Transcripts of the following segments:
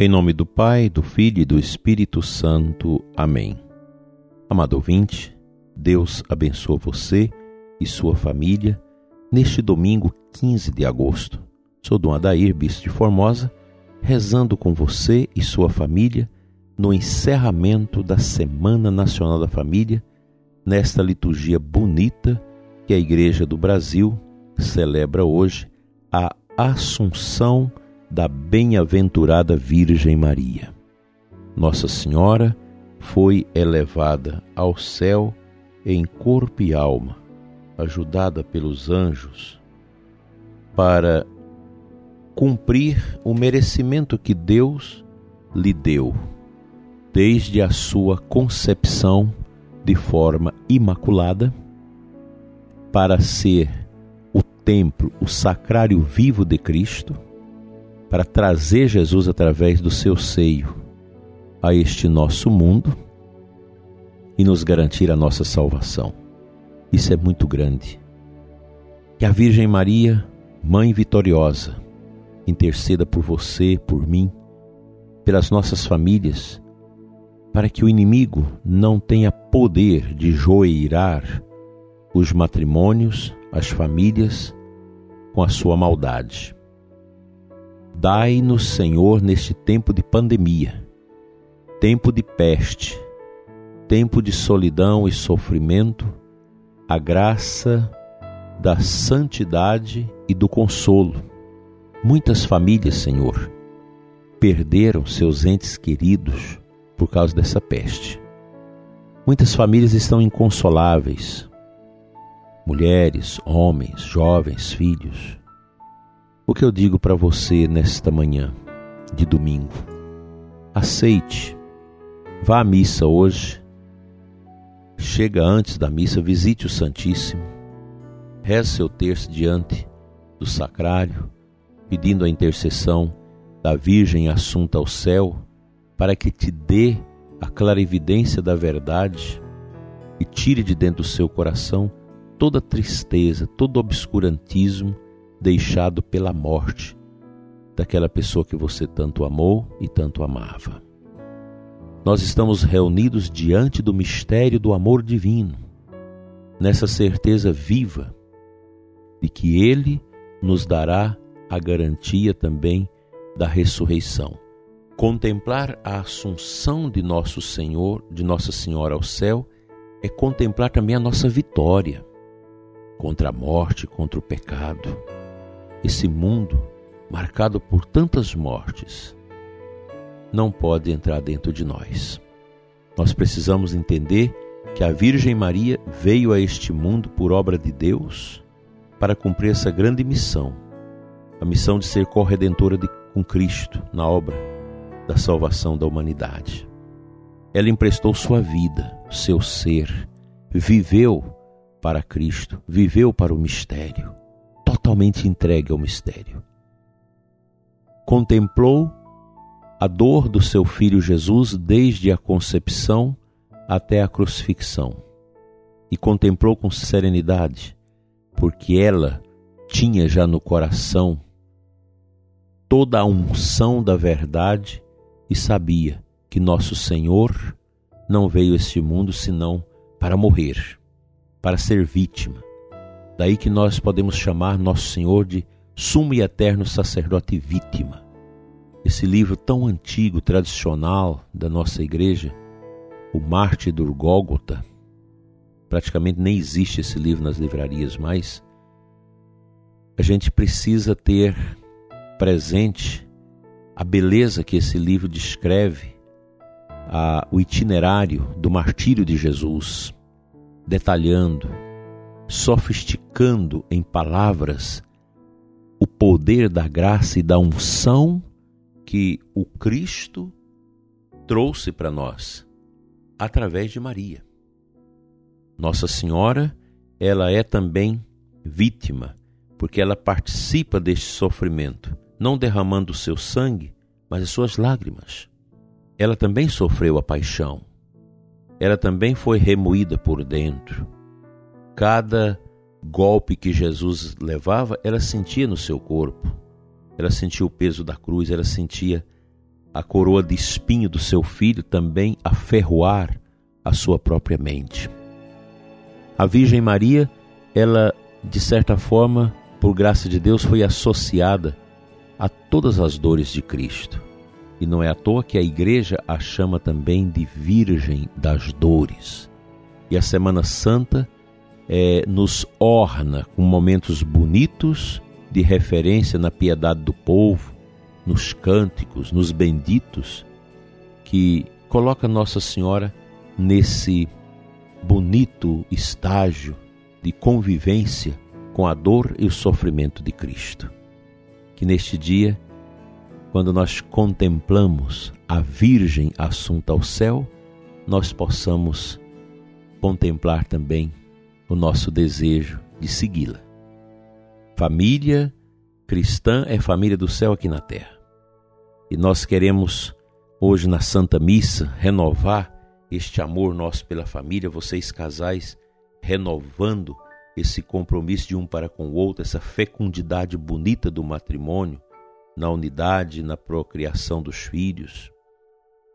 Em nome do Pai, do Filho e do Espírito Santo. Amém. Amado ouvinte, Deus abençoe você e sua família neste domingo 15 de agosto. Sou Dom Adair, bispo de Formosa, rezando com você e sua família no encerramento da Semana Nacional da Família, nesta liturgia bonita que a Igreja do Brasil celebra hoje, a Assunção da bem-aventurada Virgem Maria. Nossa Senhora foi elevada ao céu em corpo e alma, ajudada pelos anjos, para cumprir o merecimento que Deus lhe deu, desde a sua concepção de forma imaculada, para ser o templo, o sacrário vivo de Cristo para trazer Jesus através do seu seio a este nosso mundo e nos garantir a nossa salvação. Isso é muito grande. Que a Virgem Maria, Mãe vitoriosa, interceda por você, por mim, pelas nossas famílias, para que o inimigo não tenha poder de joeirar os matrimônios, as famílias, com a sua maldade. Dai-nos, Senhor, neste tempo de pandemia, tempo de peste, tempo de solidão e sofrimento, a graça da santidade e do consolo. Muitas famílias, Senhor, perderam seus entes queridos por causa dessa peste. Muitas famílias estão inconsoláveis. Mulheres, homens, jovens, filhos o que eu digo para você nesta manhã de domingo? Aceite, vá à missa hoje, chega antes da missa, visite o Santíssimo, reze seu terço diante do sacrário, pedindo a intercessão da Virgem assunta ao céu, para que te dê a clarividência da verdade e tire de dentro do seu coração toda tristeza, todo obscurantismo deixado pela morte daquela pessoa que você tanto amou e tanto amava. Nós estamos reunidos diante do mistério do amor divino, nessa certeza viva de que Ele nos dará a garantia também da ressurreição. Contemplar a assunção de nosso Senhor, de Nossa Senhora ao céu, é contemplar também a nossa vitória contra a morte, contra o pecado esse mundo marcado por tantas mortes não pode entrar dentro de nós. Nós precisamos entender que a Virgem Maria veio a este mundo por obra de Deus para cumprir essa grande missão, a missão de ser corredentora de, com Cristo na obra da salvação da humanidade. Ela emprestou sua vida, seu ser, viveu para Cristo, viveu para o mistério totalmente entregue ao mistério. Contemplou a dor do seu filho Jesus desde a concepção até a crucifixão e contemplou com serenidade, porque ela tinha já no coração toda a unção da verdade e sabia que nosso Senhor não veio a este mundo senão para morrer, para ser vítima, Daí que nós podemos chamar Nosso Senhor de sumo e eterno sacerdote vítima. Esse livro tão antigo, tradicional da nossa igreja, o Marte do Gólgota, praticamente nem existe esse livro nas livrarias mais. A gente precisa ter presente a beleza que esse livro descreve, a, o itinerário do martírio de Jesus, detalhando sofisticando em palavras o poder da graça e da unção que o Cristo trouxe para nós através de Maria. Nossa Senhora, ela é também vítima, porque ela participa deste sofrimento, não derramando o seu sangue, mas as suas lágrimas. Ela também sofreu a paixão. Ela também foi remoída por dentro cada golpe que Jesus levava, ela sentia no seu corpo. Ela sentia o peso da cruz, ela sentia a coroa de espinho do seu filho, também a ferroar a sua própria mente. A Virgem Maria, ela, de certa forma, por graça de Deus, foi associada a todas as dores de Cristo. E não é à toa que a igreja a chama também de Virgem das Dores. E a Semana Santa é, nos orna com momentos bonitos de referência na piedade do povo, nos cânticos, nos benditos, que coloca Nossa Senhora nesse bonito estágio de convivência com a dor e o sofrimento de Cristo. Que neste dia, quando nós contemplamos a Virgem assunta ao céu, nós possamos contemplar também o nosso desejo de segui-la. Família cristã é família do céu aqui na terra. E nós queremos, hoje na Santa Missa, renovar este amor nosso pela família, vocês casais, renovando esse compromisso de um para com o outro, essa fecundidade bonita do matrimônio, na unidade, na procriação dos filhos.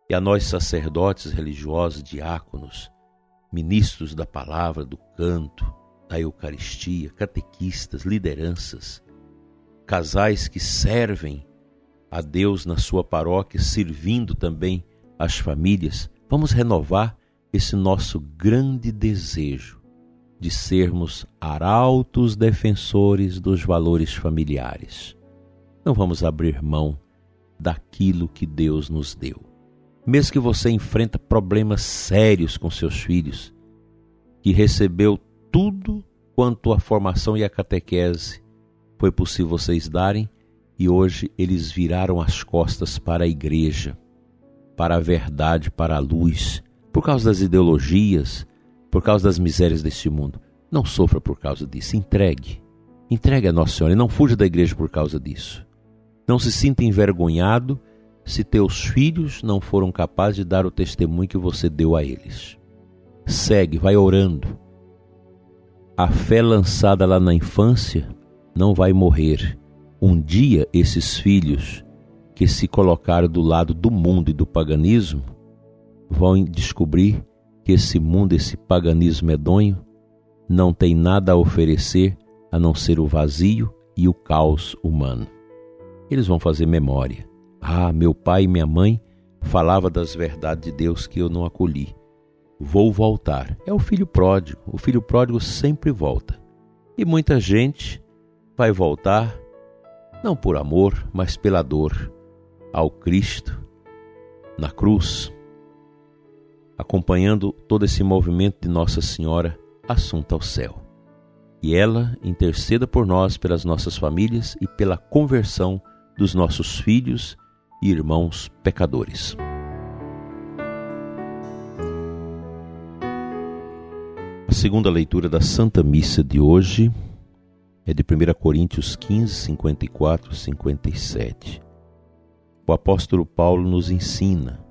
E a nós, sacerdotes religiosos, diáconos, ministros da palavra, do canto, da Eucaristia, catequistas, lideranças, casais que servem a Deus na sua paróquia, servindo também as famílias, vamos renovar esse nosso grande desejo de sermos arautos defensores dos valores familiares. Não vamos abrir mão daquilo que Deus nos deu. Mesmo que você enfrenta problemas sérios com seus filhos, que recebeu tudo quanto a formação e a catequese foi possível vocês darem, e hoje eles viraram as costas para a igreja, para a verdade, para a luz, por causa das ideologias, por causa das misérias deste mundo. Não sofra por causa disso, entregue. Entregue a Nossa Senhora e não fuja da igreja por causa disso. Não se sinta envergonhado se teus filhos não foram capazes de dar o testemunho que você deu a eles. Segue, vai orando. A fé lançada lá na infância não vai morrer um dia esses filhos que se colocaram do lado do mundo e do paganismo vão descobrir que esse mundo, esse paganismo medonho, não tem nada a oferecer a não ser o vazio e o caos humano. Eles vão fazer memória. Ah, meu pai e minha mãe falava das verdades de Deus que eu não acolhi. Vou voltar. É o filho pródigo. O filho pródigo sempre volta. E muita gente vai voltar não por amor, mas pela dor, ao Cristo na cruz, acompanhando todo esse movimento de Nossa Senhora assunta ao céu. E ela interceda por nós, pelas nossas famílias e pela conversão dos nossos filhos e irmãos pecadores. A segunda leitura da Santa Missa de hoje é de 1 Coríntios 15, 54, 57. O apóstolo Paulo nos ensina: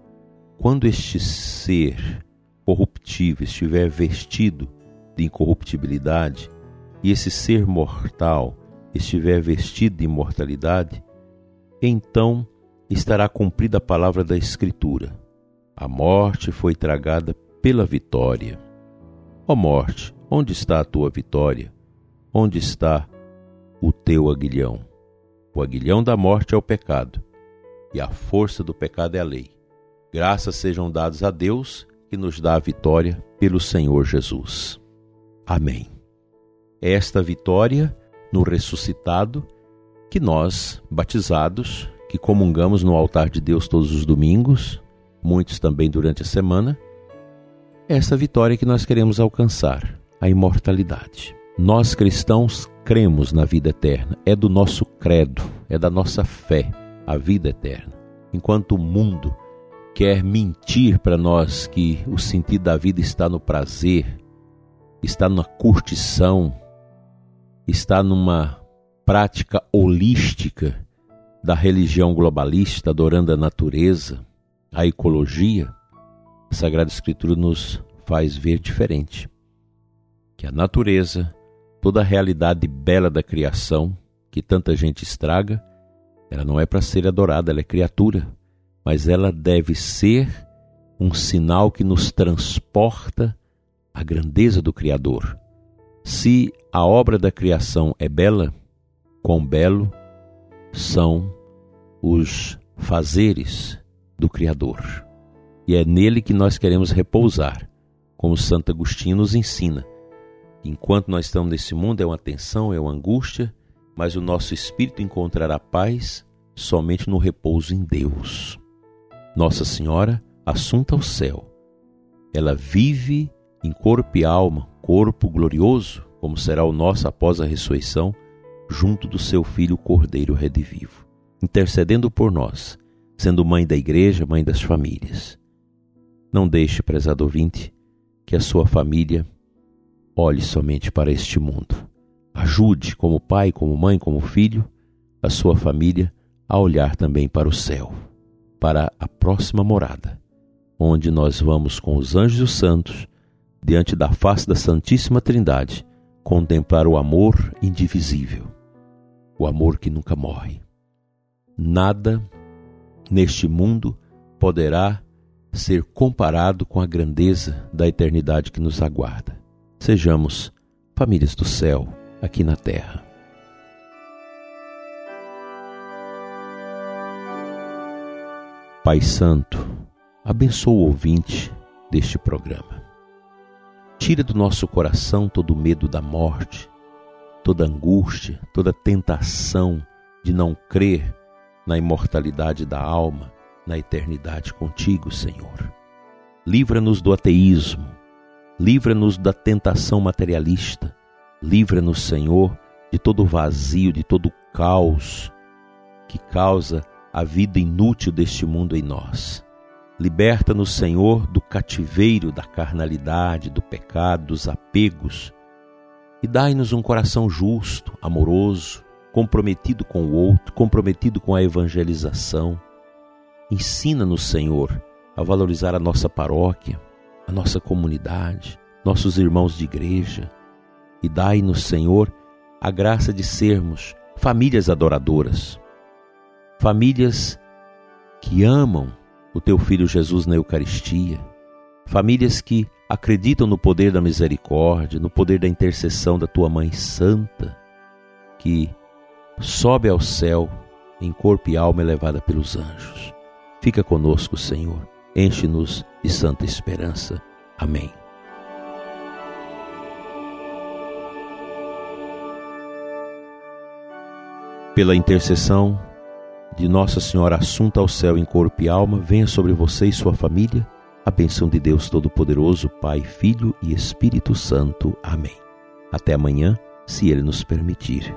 quando este ser corruptível estiver vestido de incorruptibilidade, e esse ser mortal estiver vestido de imortalidade, então estará cumprida a palavra da Escritura: a morte foi tragada pela vitória. Ó morte, onde está a tua vitória? Onde está o teu aguilhão? O aguilhão da morte é o pecado, e a força do pecado é a lei. Graças sejam dadas a Deus que nos dá a vitória pelo Senhor Jesus. Amém. Esta vitória no ressuscitado que nós, batizados, que comungamos no altar de Deus todos os domingos, muitos também durante a semana, é essa vitória que nós queremos alcançar, a imortalidade. Nós cristãos cremos na vida eterna, é do nosso credo, é da nossa fé, a vida eterna. Enquanto o mundo quer mentir para nós que o sentido da vida está no prazer, está na curtição, está numa prática holística da religião globalista, adorando a natureza, a ecologia, a Sagrada Escritura nos faz ver diferente. Que a natureza, toda a realidade bela da criação, que tanta gente estraga, ela não é para ser adorada, ela é criatura. mas ela deve ser um sinal que nos transporta à grandeza do Criador. Se a obra da criação é bela, quão belo são os fazeres do Criador. E é nele que nós queremos repousar, como Santo Agostinho nos ensina. Enquanto nós estamos nesse mundo, é uma tensão, é uma angústia, mas o nosso espírito encontrará paz somente no repouso em Deus. Nossa Senhora, assunta ao céu, ela vive em corpo e alma, corpo glorioso, como será o nosso após a ressurreição, junto do seu Filho Cordeiro Redivivo, intercedendo por nós, sendo mãe da igreja, mãe das famílias. Não deixe, prezado ouvinte, que a sua família olhe somente para este mundo. Ajude, como pai, como mãe, como filho, a sua família a olhar também para o céu, para a próxima morada, onde nós vamos com os anjos e os santos, diante da face da Santíssima Trindade, contemplar o amor indivisível, o amor que nunca morre. Nada neste mundo poderá ser comparado com a grandeza da eternidade que nos aguarda. Sejamos famílias do céu aqui na terra. Pai Santo, abençoa o ouvinte deste programa. Tira do nosso coração todo o medo da morte, toda angústia, toda tentação de não crer na imortalidade da alma, na eternidade contigo, Senhor. Livra-nos do ateísmo, livra-nos da tentação materialista, livra-nos, Senhor, de todo vazio, de todo caos que causa a vida inútil deste mundo em nós. Liberta-nos, Senhor, do cativeiro da carnalidade, do pecado, dos apegos, e dai-nos um coração justo, amoroso, comprometido com o outro, comprometido com a evangelização. Ensina-nos, Senhor, a valorizar a nossa paróquia, a nossa comunidade, nossos irmãos de igreja, e dai-nos, Senhor, a graça de sermos famílias adoradoras, famílias que amam o teu filho Jesus na Eucaristia, famílias que acreditam no poder da misericórdia, no poder da intercessão da tua mãe santa, que sobe ao céu em corpo e alma elevada pelos anjos. Fica conosco, Senhor, enche-nos de santa esperança. Amém. Pela intercessão de Nossa Senhora Assunta ao céu em corpo e alma, venha sobre você e sua família a bênção de Deus Todo-Poderoso, Pai, Filho e Espírito Santo. Amém. Até amanhã, se Ele nos permitir.